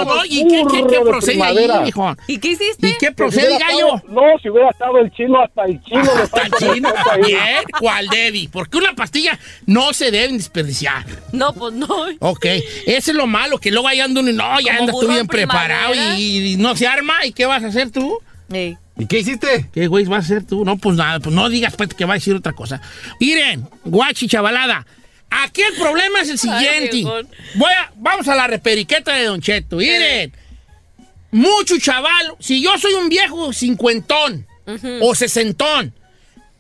No, ¿Y qué, procede ahí, viejón? ¿Y qué hiciste? ¿Y qué Si procede, hubiera gallo? estado- no, si hubiera estado el chino, hasta el chino le Hasta falta chino. respeto ahí. Bien, ¿cuál Debbie? Porque una pastilla no se debe desperdiciar. No, pues no. Ok, ese es lo malo, que luego ahí anda uno y no, ya Como andas tú bien en preparado y, y no se arma. ¿Y qué vas a hacer tú? Ey. ¿Y qué hiciste? ¿Qué güey vas a hacer tú? No, pues nada, pues no digas pues, que va a decir otra cosa. Miren, guachi chavalada, aquí el problema es el siguiente. viejón. Voy a, vamos a la reperiqueta de Don Cheto. Miren, mucho chaval, si yo soy un viejo cincuentón o sesentón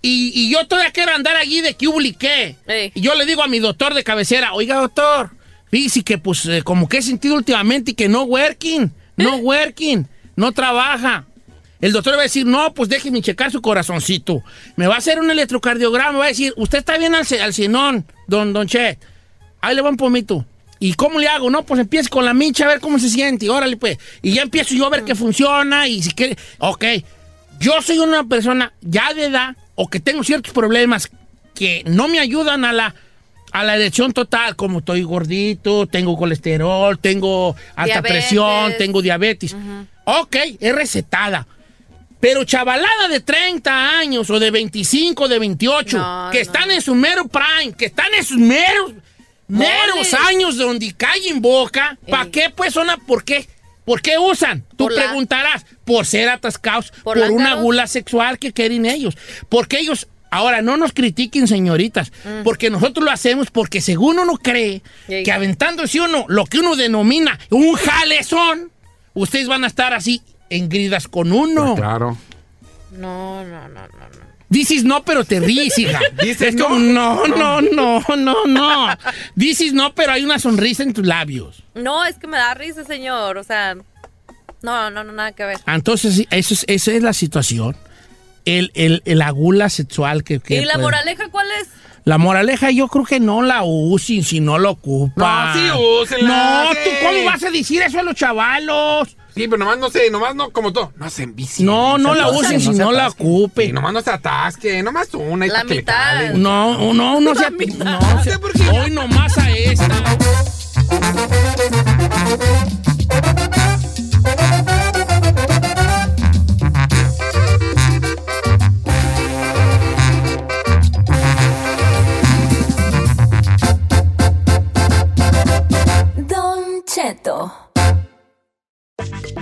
y, y yo todavía quiero andar allí de que qué, Ey. y yo le digo a mi doctor de cabecera, oiga doctor, fíjese que pues eh, como que he sentido últimamente que no working, no working, no trabaja. El doctor va a decir, no, pues déjeme checar su corazoncito. Me va a hacer un electrocardiograma, va a decir, usted está bien al, al don, don Che. Ahí le va un pomito. ¿Y cómo le hago? No, pues empiece con la mincha a ver cómo se siente. Órale, pues. Y ya empiezo yo a ver que funciona y si quiere... Ok, yo soy una persona ya de edad o que tengo ciertos problemas que no me ayudan a la, a la erección total, como estoy gordito, tengo colesterol, tengo alta Diabetes. presión, tengo diabetes. Ok, es recetada. Pero chavalada de 30 años o de 25, de 28, No, que no, están en su mero prime, que están en sus meros, meros años donde cae en boca, ¿para qué pues son? ¿Por qué? ¿Por qué usan? Tú la- preguntarás, por ser atascados, por, Por una gula sexual que quieren ellos. Porque ellos, ahora no nos critiquen, señoritas, porque nosotros lo hacemos porque según uno cree que aventándose uno lo que uno denomina un jalezón, ustedes van a estar así en gridas con uno. Claro. No, no, no, no, no. Dices no, pero te ríes, hija. Dices es como, no, no, no, no, no. Dices no, pero hay una sonrisa en tus labios. No, es que me da risa, señor. O sea, no, no, no, nada que ver. Ah, Entonces, eso es, esa es la situación. El, el, el agula sexual que... que ¿Y la puede- moraleja cuál es? La moraleja yo creo que no la usen si no lo ocupan. No, sí úsenla, No. ¿tú cómo vas a decir eso a los chavalos? Sí, pero nomás no sé, nomás no como todo. No se envicien. No, no se la usen si se no la ocupen. Sí, nomás no se atasque, nomás una y La mitad. No, no, no se... mitad. No, No sé por qué. Hoy nomás a esta.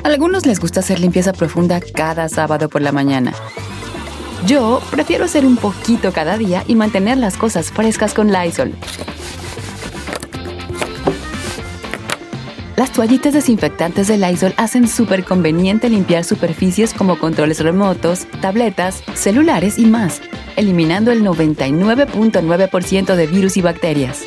A algunos les gusta hacer limpieza profunda cada sábado por la mañana. Yo prefiero hacer un poquito cada día y mantener las cosas frescas con Lysol. Las toallitas desinfectantes de Lysol hacen súper conveniente limpiar superficies como controles remotos, tabletas, celulares y más, eliminando el 99.9% de virus y bacterias.